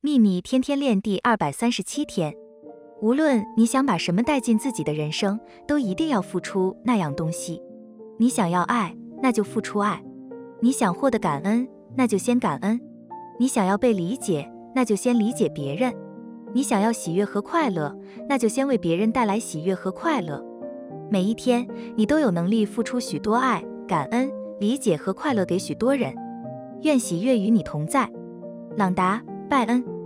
秘密天天练第二百三十七天。无论你想把什么带进自己的人生，都一定要付出那样东西。你想要爱，那就付出爱；你想获得感恩，那就先感恩；你想要被理解，那就先理解别人；你想要喜悦和快乐，那就先为别人带来喜悦和快乐。每一天，你都有能力付出许多爱、感恩、理解和快乐给许多人。愿喜悦与你同在，朗达·拜恩。